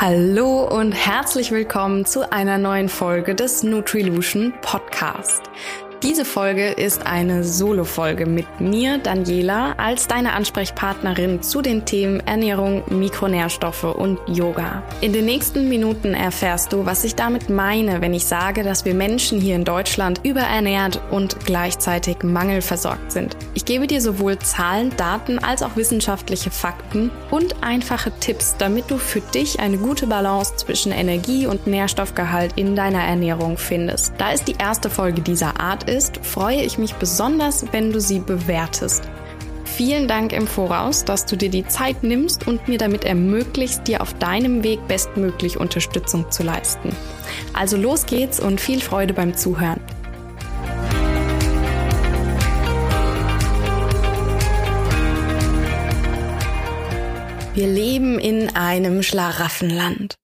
Hallo und herzlich willkommen zu einer neuen Folge des Nutrilution Podcast. Diese Folge ist eine Solo-Folge mit mir, Daniela, als deine Ansprechpartnerin zu den Themen Ernährung, Mikronährstoffe und Yoga. In den nächsten Minuten erfährst du, was ich damit meine, wenn ich sage, dass wir Menschen hier in Deutschland überernährt und gleichzeitig mangelversorgt sind. Ich gebe dir sowohl Zahlen, Daten als auch wissenschaftliche Fakten und einfache Tipps, damit du für dich eine gute Balance zwischen Energie und Nährstoffgehalt in deiner Ernährung findest. Da ist die erste Folge dieser Art ist, freue ich mich besonders, wenn du sie bewertest. Vielen Dank im Voraus, dass du dir die Zeit nimmst und mir damit ermöglicht, dir auf deinem Weg bestmöglich Unterstützung zu leisten. Also los geht's und viel Freude beim Zuhören. Wir leben in einem Schlaraffenland.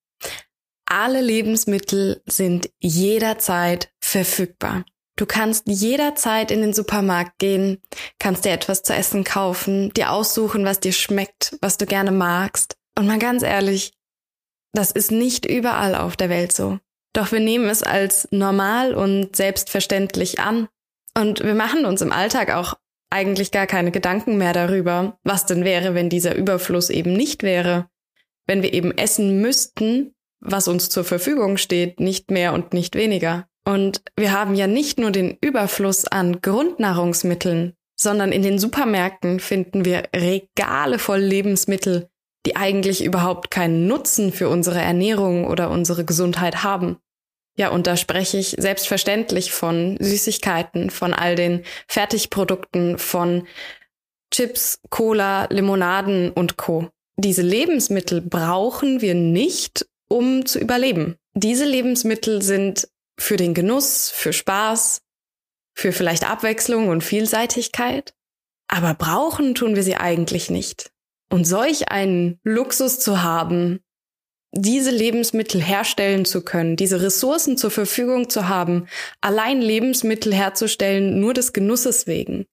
Alle Lebensmittel sind jederzeit verfügbar. Du kannst jederzeit in den Supermarkt gehen, kannst dir etwas zu essen kaufen, dir aussuchen, was dir schmeckt, was du gerne magst. Und mal ganz ehrlich, das ist nicht überall auf der Welt so. Doch wir nehmen es als normal und selbstverständlich an. Und wir machen uns im Alltag auch eigentlich gar keine Gedanken mehr darüber, was denn wäre, wenn dieser Überfluss eben nicht wäre. Wenn wir eben essen müssten, was uns zur Verfügung steht, nicht mehr und nicht weniger. Und wir haben ja nicht nur den Überfluss an Grundnahrungsmitteln, sondern in den Supermärkten finden wir Regale voll Lebensmittel, die eigentlich überhaupt keinen Nutzen für unsere Ernährung oder unsere Gesundheit haben. Ja, und da spreche ich selbstverständlich von Süßigkeiten, von all den Fertigprodukten, von Chips, Cola, Limonaden und Co. Diese Lebensmittel brauchen wir nicht, um zu überleben. Diese Lebensmittel sind für den Genuss, für Spaß, für vielleicht Abwechslung und Vielseitigkeit. Aber brauchen tun wir sie eigentlich nicht. Und solch einen Luxus zu haben, diese Lebensmittel herstellen zu können, diese Ressourcen zur Verfügung zu haben, allein Lebensmittel herzustellen, nur des Genusses wegen.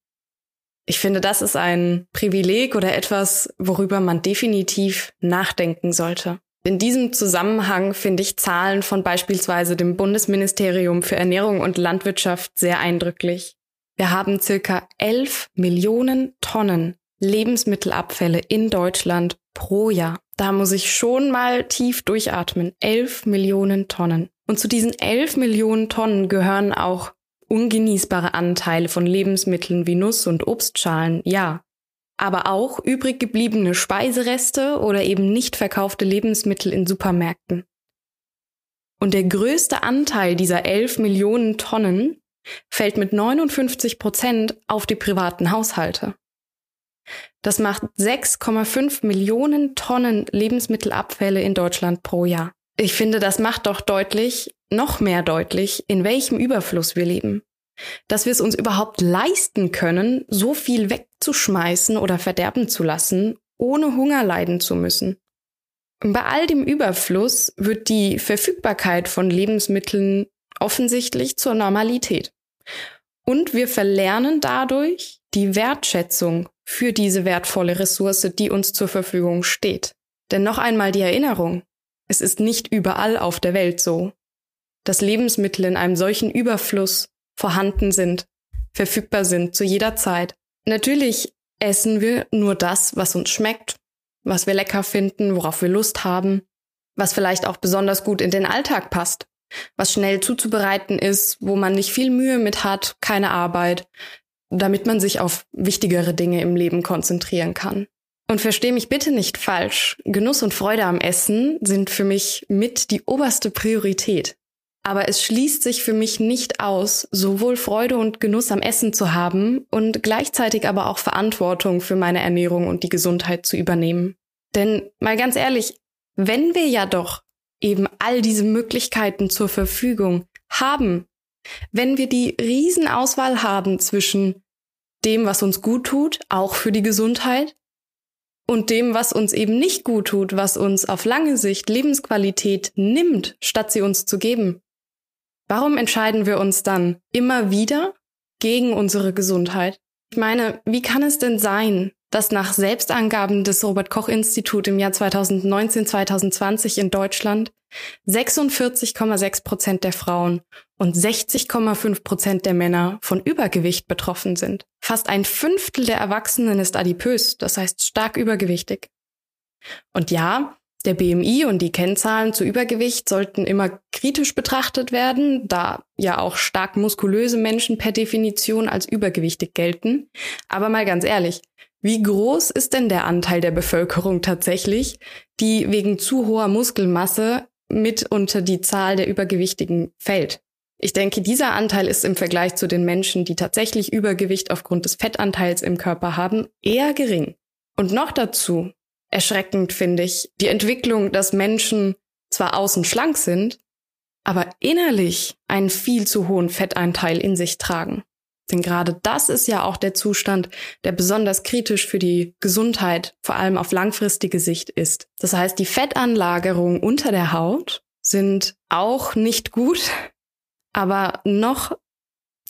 Ich finde, das ist ein Privileg oder etwas, worüber man definitiv nachdenken sollte. In diesem Zusammenhang finde ich Zahlen von beispielsweise dem Bundesministerium für Ernährung und Landwirtschaft sehr eindrücklich. Wir haben circa 11 Millionen Tonnen Lebensmittelabfälle in Deutschland pro Jahr. Da muss ich schon mal tief durchatmen. 11 Millionen Tonnen. Und zu diesen 11 Millionen Tonnen gehören auch ungenießbare Anteile von Lebensmitteln wie Nuss- und Obstschalen, ja aber auch übrig gebliebene Speisereste oder eben nicht verkaufte Lebensmittel in Supermärkten. Und der größte Anteil dieser 11 Millionen Tonnen fällt mit 59 Prozent auf die privaten Haushalte. Das macht 6,5 Millionen Tonnen Lebensmittelabfälle in Deutschland pro Jahr. Ich finde, das macht doch deutlich, noch mehr deutlich, in welchem Überfluss wir leben dass wir es uns überhaupt leisten können, so viel wegzuschmeißen oder verderben zu lassen, ohne Hunger leiden zu müssen. Bei all dem Überfluss wird die Verfügbarkeit von Lebensmitteln offensichtlich zur Normalität. Und wir verlernen dadurch die Wertschätzung für diese wertvolle Ressource, die uns zur Verfügung steht. Denn noch einmal die Erinnerung, es ist nicht überall auf der Welt so, dass Lebensmittel in einem solchen Überfluss vorhanden sind, verfügbar sind zu jeder Zeit. Natürlich essen wir nur das, was uns schmeckt, was wir lecker finden, worauf wir Lust haben, was vielleicht auch besonders gut in den Alltag passt, was schnell zuzubereiten ist, wo man nicht viel Mühe mit hat, keine Arbeit, damit man sich auf wichtigere Dinge im Leben konzentrieren kann. Und versteh mich bitte nicht falsch. Genuss und Freude am Essen sind für mich mit die oberste Priorität. Aber es schließt sich für mich nicht aus, sowohl Freude und Genuss am Essen zu haben und gleichzeitig aber auch Verantwortung für meine Ernährung und die Gesundheit zu übernehmen. Denn mal ganz ehrlich, wenn wir ja doch eben all diese Möglichkeiten zur Verfügung haben, wenn wir die Riesenauswahl haben zwischen dem, was uns gut tut, auch für die Gesundheit, und dem, was uns eben nicht gut tut, was uns auf lange Sicht Lebensqualität nimmt, statt sie uns zu geben, Warum entscheiden wir uns dann immer wieder gegen unsere Gesundheit? Ich meine, wie kann es denn sein, dass nach Selbstangaben des Robert Koch Institut im Jahr 2019-2020 in Deutschland 46,6 Prozent der Frauen und 60,5 Prozent der Männer von Übergewicht betroffen sind. Fast ein Fünftel der Erwachsenen ist adipös, das heißt stark übergewichtig. Und ja, der BMI und die Kennzahlen zu Übergewicht sollten immer kritisch betrachtet werden, da ja auch stark muskulöse Menschen per Definition als übergewichtig gelten. Aber mal ganz ehrlich, wie groß ist denn der Anteil der Bevölkerung tatsächlich, die wegen zu hoher Muskelmasse mit unter die Zahl der Übergewichtigen fällt? Ich denke, dieser Anteil ist im Vergleich zu den Menschen, die tatsächlich Übergewicht aufgrund des Fettanteils im Körper haben, eher gering. Und noch dazu erschreckend, finde ich, die Entwicklung, dass Menschen zwar außen schlank sind, aber innerlich einen viel zu hohen Fettanteil in sich tragen. Denn gerade das ist ja auch der Zustand, der besonders kritisch für die Gesundheit, vor allem auf langfristige Sicht ist. Das heißt, die Fettanlagerungen unter der Haut sind auch nicht gut, aber noch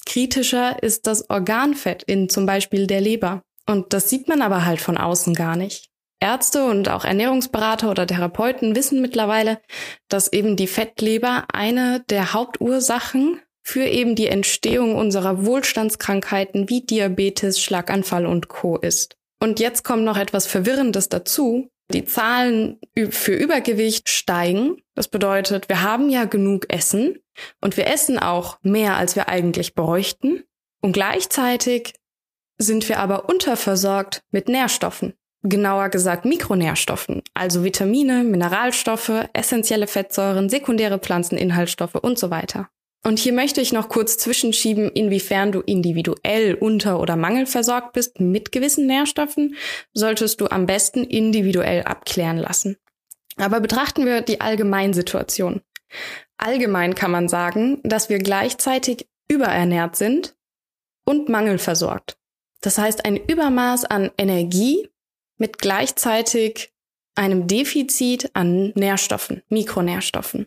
kritischer ist das Organfett in zum Beispiel der Leber. Und das sieht man aber halt von außen gar nicht. Ärzte und auch Ernährungsberater oder Therapeuten wissen mittlerweile, dass eben die Fettleber eine der Hauptursachen für eben die Entstehung unserer Wohlstandskrankheiten wie Diabetes, Schlaganfall und Co ist. Und jetzt kommt noch etwas Verwirrendes dazu. Die Zahlen für Übergewicht steigen. Das bedeutet, wir haben ja genug Essen und wir essen auch mehr, als wir eigentlich bräuchten. Und gleichzeitig sind wir aber unterversorgt mit Nährstoffen genauer gesagt Mikronährstoffen, also Vitamine, Mineralstoffe, essentielle Fettsäuren, sekundäre Pflanzeninhaltsstoffe und so weiter. Und hier möchte ich noch kurz zwischenschieben, inwiefern du individuell unter- oder mangelversorgt bist mit gewissen Nährstoffen, solltest du am besten individuell abklären lassen. Aber betrachten wir die Allgemeinsituation. Allgemein kann man sagen, dass wir gleichzeitig überernährt sind und mangelversorgt. Das heißt, ein Übermaß an Energie mit gleichzeitig einem Defizit an Nährstoffen, Mikronährstoffen.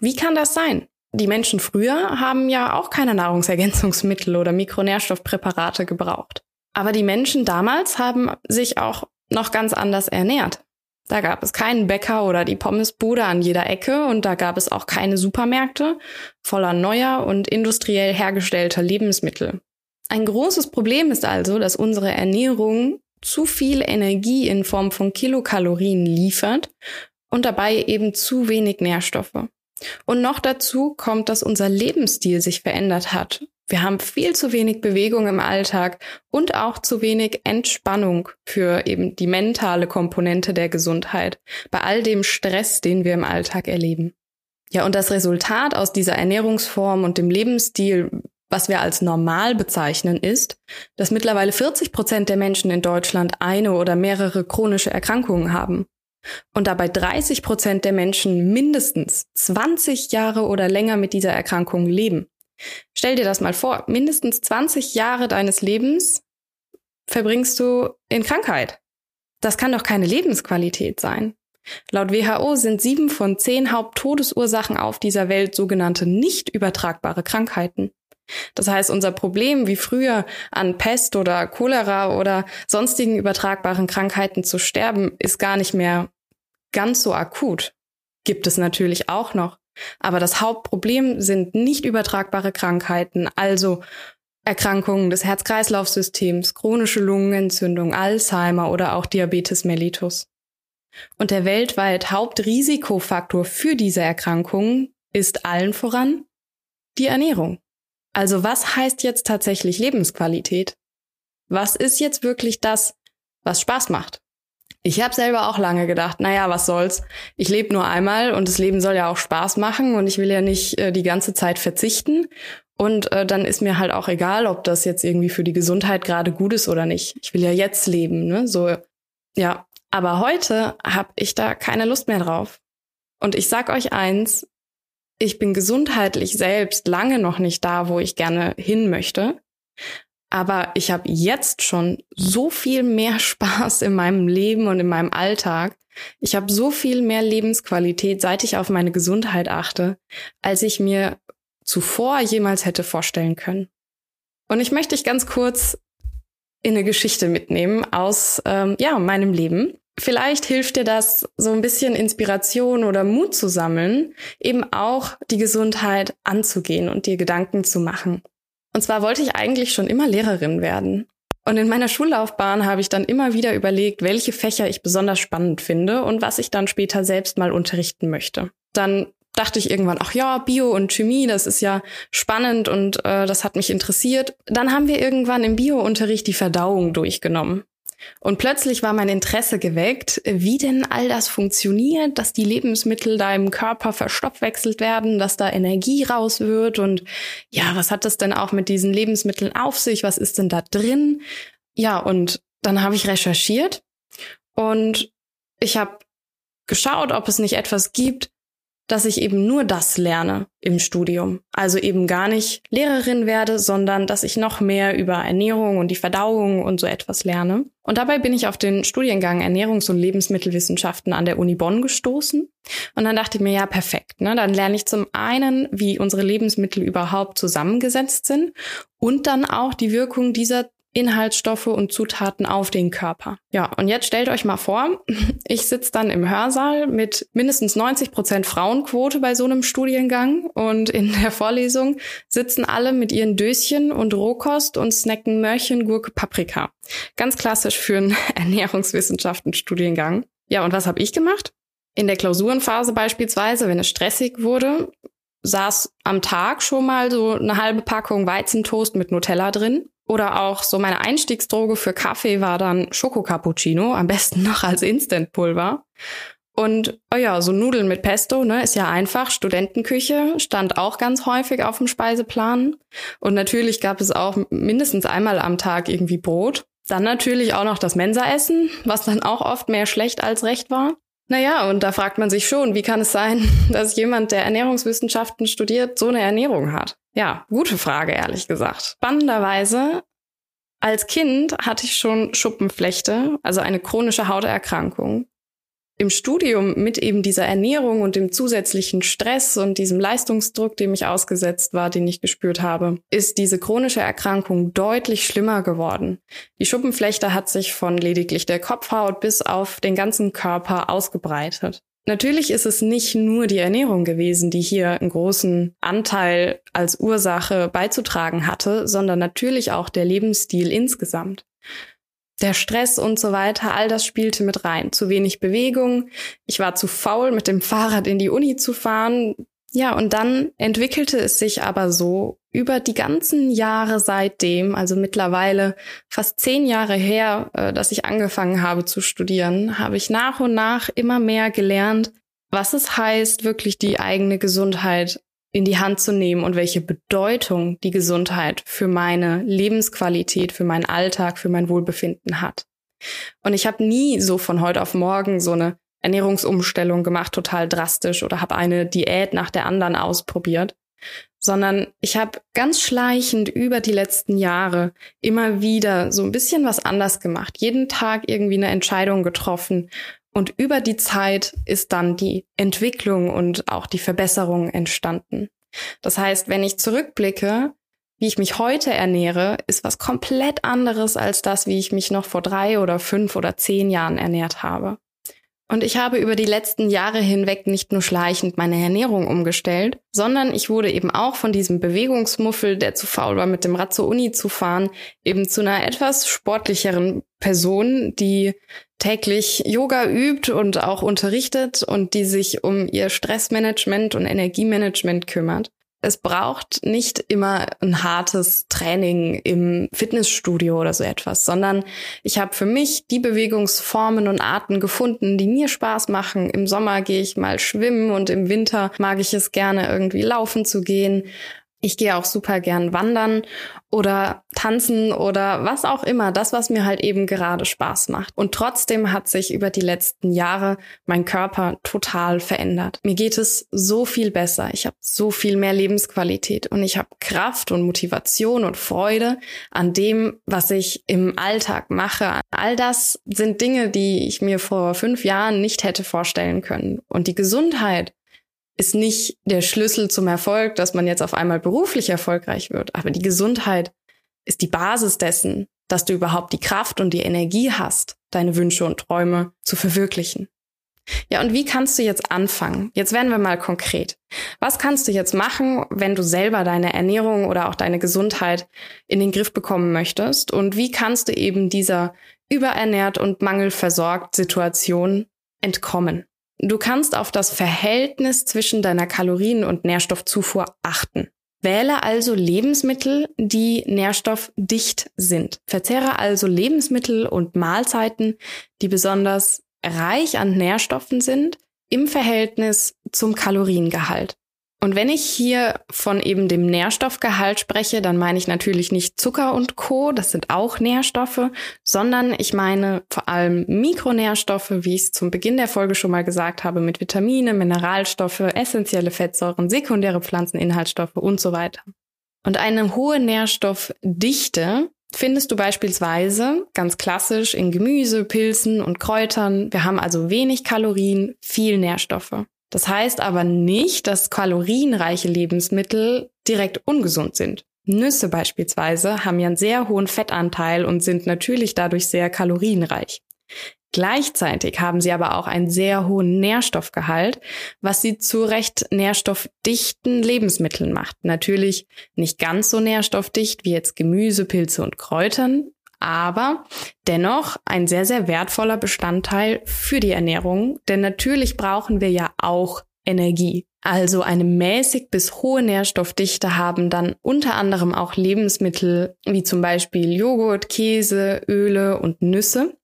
Wie kann das sein? Die Menschen früher haben ja auch keine Nahrungsergänzungsmittel oder Mikronährstoffpräparate gebraucht. Aber die Menschen damals haben sich auch noch ganz anders ernährt. Da gab es keinen Bäcker oder die Pommesbude an jeder Ecke und da gab es auch keine Supermärkte voller neuer und industriell hergestellter Lebensmittel. Ein großes Problem ist also, dass unsere Ernährung zu viel Energie in Form von Kilokalorien liefert und dabei eben zu wenig Nährstoffe. Und noch dazu kommt, dass unser Lebensstil sich verändert hat. Wir haben viel zu wenig Bewegung im Alltag und auch zu wenig Entspannung für eben die mentale Komponente der Gesundheit bei all dem Stress, den wir im Alltag erleben. Ja, und das Resultat aus dieser Ernährungsform und dem Lebensstil was wir als normal bezeichnen, ist, dass mittlerweile 40 Prozent der Menschen in Deutschland eine oder mehrere chronische Erkrankungen haben. Und dabei 30 Prozent der Menschen mindestens 20 Jahre oder länger mit dieser Erkrankung leben. Stell dir das mal vor, mindestens 20 Jahre deines Lebens verbringst du in Krankheit. Das kann doch keine Lebensqualität sein. Laut WHO sind sieben von zehn Haupttodesursachen auf dieser Welt sogenannte nicht übertragbare Krankheiten. Das heißt, unser Problem wie früher an Pest oder Cholera oder sonstigen übertragbaren Krankheiten zu sterben, ist gar nicht mehr ganz so akut. Gibt es natürlich auch noch. Aber das Hauptproblem sind nicht übertragbare Krankheiten, also Erkrankungen des Herz-Kreislauf-Systems, chronische Lungenentzündung, Alzheimer oder auch Diabetes mellitus. Und der weltweit Hauptrisikofaktor für diese Erkrankungen ist allen voran die Ernährung. Also was heißt jetzt tatsächlich Lebensqualität? Was ist jetzt wirklich das, was Spaß macht? Ich habe selber auch lange gedacht, naja, was soll's? Ich lebe nur einmal und das Leben soll ja auch Spaß machen und ich will ja nicht äh, die ganze Zeit verzichten. Und äh, dann ist mir halt auch egal, ob das jetzt irgendwie für die Gesundheit gerade gut ist oder nicht. Ich will ja jetzt leben, ne? So, ja. Aber heute habe ich da keine Lust mehr drauf. Und ich sag euch eins, ich bin gesundheitlich selbst lange noch nicht da, wo ich gerne hin möchte. Aber ich habe jetzt schon so viel mehr Spaß in meinem Leben und in meinem Alltag. Ich habe so viel mehr Lebensqualität, seit ich auf meine Gesundheit achte, als ich mir zuvor jemals hätte vorstellen können. Und ich möchte dich ganz kurz in eine Geschichte mitnehmen aus ähm, ja meinem Leben. Vielleicht hilft dir das, so ein bisschen Inspiration oder Mut zu sammeln, eben auch die Gesundheit anzugehen und dir Gedanken zu machen. Und zwar wollte ich eigentlich schon immer Lehrerin werden. Und in meiner Schullaufbahn habe ich dann immer wieder überlegt, welche Fächer ich besonders spannend finde und was ich dann später selbst mal unterrichten möchte. Dann dachte ich irgendwann, ach ja, Bio und Chemie, das ist ja spannend und äh, das hat mich interessiert. Dann haben wir irgendwann im Biounterricht die Verdauung durchgenommen. Und plötzlich war mein Interesse geweckt, wie denn all das funktioniert, dass die Lebensmittel da im Körper verstoffwechselt werden, dass da Energie raus wird und ja, was hat das denn auch mit diesen Lebensmitteln auf sich? Was ist denn da drin? Ja, und dann habe ich recherchiert und ich habe geschaut, ob es nicht etwas gibt, dass ich eben nur das lerne im Studium. Also eben gar nicht Lehrerin werde, sondern dass ich noch mehr über Ernährung und die Verdauung und so etwas lerne. Und dabei bin ich auf den Studiengang Ernährungs- und Lebensmittelwissenschaften an der Uni Bonn gestoßen. Und dann dachte ich mir, ja, perfekt. Ne? Dann lerne ich zum einen, wie unsere Lebensmittel überhaupt zusammengesetzt sind und dann auch die Wirkung dieser Inhaltsstoffe und Zutaten auf den Körper. Ja, und jetzt stellt euch mal vor, ich sitze dann im Hörsaal mit mindestens 90 Prozent Frauenquote bei so einem Studiengang und in der Vorlesung sitzen alle mit ihren Döschen und Rohkost und snacken Mörchen, Gurke, Paprika. Ganz klassisch für einen Ernährungswissenschaften-Studiengang. Ja, und was habe ich gemacht? In der Klausurenphase beispielsweise, wenn es stressig wurde, saß am Tag schon mal so eine halbe Packung Weizentoast mit Nutella drin oder auch so meine Einstiegsdroge für Kaffee war dann Schokocappuccino, am besten noch als Instantpulver. Und oh ja, so Nudeln mit Pesto, ne, ist ja einfach. Studentenküche stand auch ganz häufig auf dem Speiseplan. Und natürlich gab es auch mindestens einmal am Tag irgendwie Brot. Dann natürlich auch noch das Mensaessen, was dann auch oft mehr schlecht als recht war. Naja, und da fragt man sich schon, wie kann es sein, dass jemand, der Ernährungswissenschaften studiert, so eine Ernährung hat? Ja, gute Frage, ehrlich gesagt. Spannenderweise, als Kind hatte ich schon Schuppenflechte, also eine chronische Hauterkrankung. Im Studium mit eben dieser Ernährung und dem zusätzlichen Stress und diesem Leistungsdruck, dem ich ausgesetzt war, den ich gespürt habe, ist diese chronische Erkrankung deutlich schlimmer geworden. Die Schuppenflechte hat sich von lediglich der Kopfhaut bis auf den ganzen Körper ausgebreitet. Natürlich ist es nicht nur die Ernährung gewesen, die hier einen großen Anteil als Ursache beizutragen hatte, sondern natürlich auch der Lebensstil insgesamt. Der Stress und so weiter, all das spielte mit rein. Zu wenig Bewegung. Ich war zu faul, mit dem Fahrrad in die Uni zu fahren. Ja, und dann entwickelte es sich aber so über die ganzen Jahre seitdem, also mittlerweile fast zehn Jahre her, äh, dass ich angefangen habe zu studieren, habe ich nach und nach immer mehr gelernt, was es heißt, wirklich die eigene Gesundheit in die Hand zu nehmen und welche Bedeutung die Gesundheit für meine Lebensqualität, für meinen Alltag, für mein Wohlbefinden hat. Und ich habe nie so von heute auf morgen so eine Ernährungsumstellung gemacht, total drastisch oder habe eine Diät nach der anderen ausprobiert, sondern ich habe ganz schleichend über die letzten Jahre immer wieder so ein bisschen was anders gemacht, jeden Tag irgendwie eine Entscheidung getroffen und über die Zeit ist dann die Entwicklung und auch die Verbesserung entstanden. Das heißt, wenn ich zurückblicke, wie ich mich heute ernähre, ist was komplett anderes als das, wie ich mich noch vor drei oder fünf oder zehn Jahren ernährt habe. Und ich habe über die letzten Jahre hinweg nicht nur schleichend meine Ernährung umgestellt, sondern ich wurde eben auch von diesem Bewegungsmuffel, der zu faul war, mit dem Rad zur Uni zu fahren, eben zu einer etwas sportlicheren Person, die täglich Yoga übt und auch unterrichtet und die sich um ihr Stressmanagement und Energiemanagement kümmert es braucht nicht immer ein hartes Training im Fitnessstudio oder so etwas, sondern ich habe für mich die Bewegungsformen und Arten gefunden, die mir Spaß machen. Im Sommer gehe ich mal schwimmen und im Winter mag ich es gerne irgendwie laufen zu gehen. Ich gehe auch super gern wandern oder tanzen oder was auch immer, das, was mir halt eben gerade Spaß macht. Und trotzdem hat sich über die letzten Jahre mein Körper total verändert. Mir geht es so viel besser. Ich habe so viel mehr Lebensqualität und ich habe Kraft und Motivation und Freude an dem, was ich im Alltag mache. All das sind Dinge, die ich mir vor fünf Jahren nicht hätte vorstellen können. Und die Gesundheit ist nicht der Schlüssel zum Erfolg, dass man jetzt auf einmal beruflich erfolgreich wird. Aber die Gesundheit ist die Basis dessen, dass du überhaupt die Kraft und die Energie hast, deine Wünsche und Träume zu verwirklichen. Ja, und wie kannst du jetzt anfangen? Jetzt werden wir mal konkret. Was kannst du jetzt machen, wenn du selber deine Ernährung oder auch deine Gesundheit in den Griff bekommen möchtest? Und wie kannst du eben dieser überernährt und mangelversorgt Situation entkommen? Du kannst auf das Verhältnis zwischen deiner Kalorien- und Nährstoffzufuhr achten. Wähle also Lebensmittel, die nährstoffdicht sind. Verzehre also Lebensmittel und Mahlzeiten, die besonders reich an Nährstoffen sind im Verhältnis zum Kaloriengehalt. Und wenn ich hier von eben dem Nährstoffgehalt spreche, dann meine ich natürlich nicht Zucker und Co, das sind auch Nährstoffe, sondern ich meine vor allem Mikronährstoffe, wie ich es zum Beginn der Folge schon mal gesagt habe, mit Vitamine, Mineralstoffe, essentielle Fettsäuren, sekundäre Pflanzeninhaltsstoffe und so weiter. Und eine hohe Nährstoffdichte findest du beispielsweise ganz klassisch in Gemüse, Pilzen und Kräutern. Wir haben also wenig Kalorien, viel Nährstoffe. Das heißt aber nicht, dass kalorienreiche Lebensmittel direkt ungesund sind. Nüsse beispielsweise haben ja einen sehr hohen Fettanteil und sind natürlich dadurch sehr kalorienreich. Gleichzeitig haben sie aber auch einen sehr hohen Nährstoffgehalt, was sie zu recht nährstoffdichten Lebensmitteln macht. Natürlich nicht ganz so nährstoffdicht wie jetzt Gemüse, Pilze und Kräutern, aber dennoch ein sehr, sehr wertvoller Bestandteil für die Ernährung, denn natürlich brauchen wir ja auch Energie. Also eine mäßig bis hohe Nährstoffdichte haben dann unter anderem auch Lebensmittel wie zum Beispiel Joghurt, Käse, Öle und Nüsse.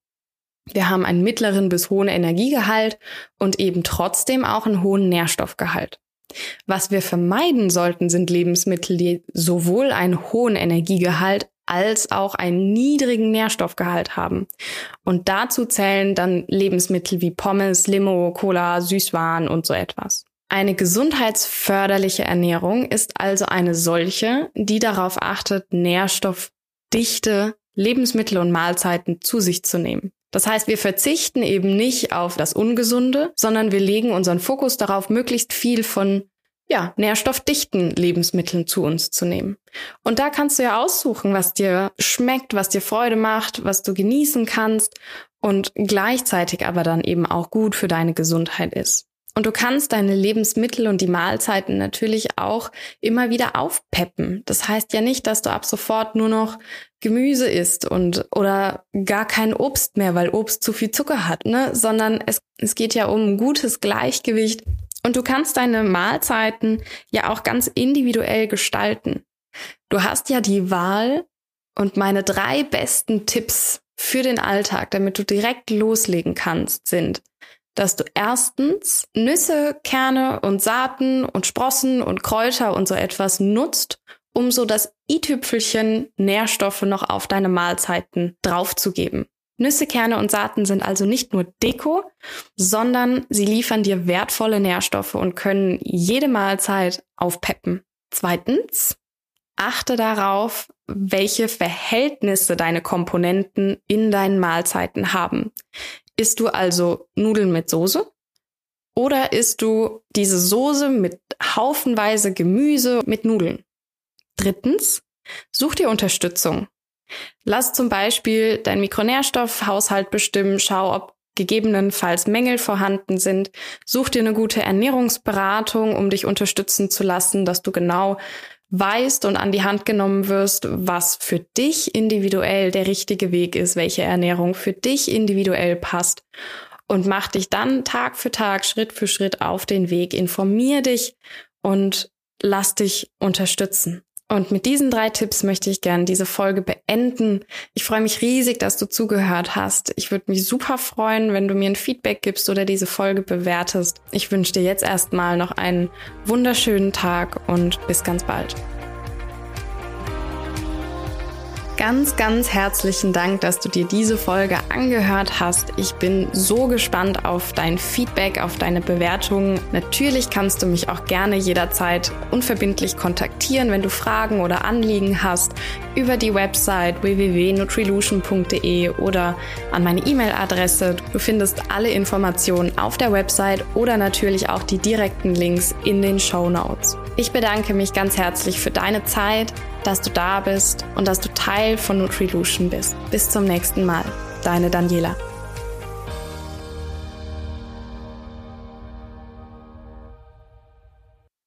Wir haben einen mittleren bis hohen Energiegehalt und eben trotzdem auch einen hohen Nährstoffgehalt. Was wir vermeiden sollten, sind Lebensmittel, die sowohl einen hohen Energiegehalt als auch einen niedrigen Nährstoffgehalt haben. Und dazu zählen dann Lebensmittel wie Pommes, Limo, Cola, Süßwaren und so etwas. Eine gesundheitsförderliche Ernährung ist also eine solche, die darauf achtet, nährstoffdichte Lebensmittel und Mahlzeiten zu sich zu nehmen. Das heißt, wir verzichten eben nicht auf das Ungesunde, sondern wir legen unseren Fokus darauf, möglichst viel von ja, nährstoffdichten Lebensmitteln zu uns zu nehmen. Und da kannst du ja aussuchen, was dir schmeckt, was dir Freude macht, was du genießen kannst und gleichzeitig aber dann eben auch gut für deine Gesundheit ist. Und du kannst deine Lebensmittel und die Mahlzeiten natürlich auch immer wieder aufpeppen. Das heißt ja nicht, dass du ab sofort nur noch Gemüse isst und oder gar kein Obst mehr, weil Obst zu viel Zucker hat, ne? Sondern es, es geht ja um ein gutes Gleichgewicht und du kannst deine Mahlzeiten ja auch ganz individuell gestalten. Du hast ja die Wahl und meine drei besten Tipps für den Alltag, damit du direkt loslegen kannst, sind, dass du erstens Nüsse, Kerne und Saaten und Sprossen und Kräuter und so etwas nutzt, um so das i-Tüpfelchen Nährstoffe noch auf deine Mahlzeiten draufzugeben. Nüsse, Kerne und Saaten sind also nicht nur Deko, sondern sie liefern dir wertvolle Nährstoffe und können jede Mahlzeit aufpeppen. Zweitens, achte darauf, welche Verhältnisse deine Komponenten in deinen Mahlzeiten haben. Isst du also Nudeln mit Soße? Oder isst du diese Soße mit haufenweise Gemüse mit Nudeln? Drittens, such dir Unterstützung. Lass zum Beispiel deinen Mikronährstoffhaushalt bestimmen, schau, ob gegebenenfalls Mängel vorhanden sind. Such dir eine gute Ernährungsberatung, um dich unterstützen zu lassen, dass du genau weißt und an die Hand genommen wirst, was für dich individuell der richtige Weg ist, welche Ernährung für dich individuell passt. Und mach dich dann Tag für Tag, Schritt für Schritt auf den Weg. Informier dich und lass dich unterstützen. Und mit diesen drei Tipps möchte ich gerne diese Folge beenden. Ich freue mich riesig, dass du zugehört hast. Ich würde mich super freuen, wenn du mir ein Feedback gibst oder diese Folge bewertest. Ich wünsche dir jetzt erstmal noch einen wunderschönen Tag und bis ganz bald. Ganz, ganz herzlichen Dank, dass du dir diese Folge angehört hast. Ich bin so gespannt auf dein Feedback, auf deine Bewertungen. Natürlich kannst du mich auch gerne jederzeit unverbindlich kontaktieren, wenn du Fragen oder Anliegen hast, über die Website www.nutrilution.de oder an meine E-Mail-Adresse. Du findest alle Informationen auf der Website oder natürlich auch die direkten Links in den Show Notes. Ich bedanke mich ganz herzlich für deine Zeit dass du da bist und dass du Teil von Nutrilution bist. Bis zum nächsten Mal. Deine Daniela.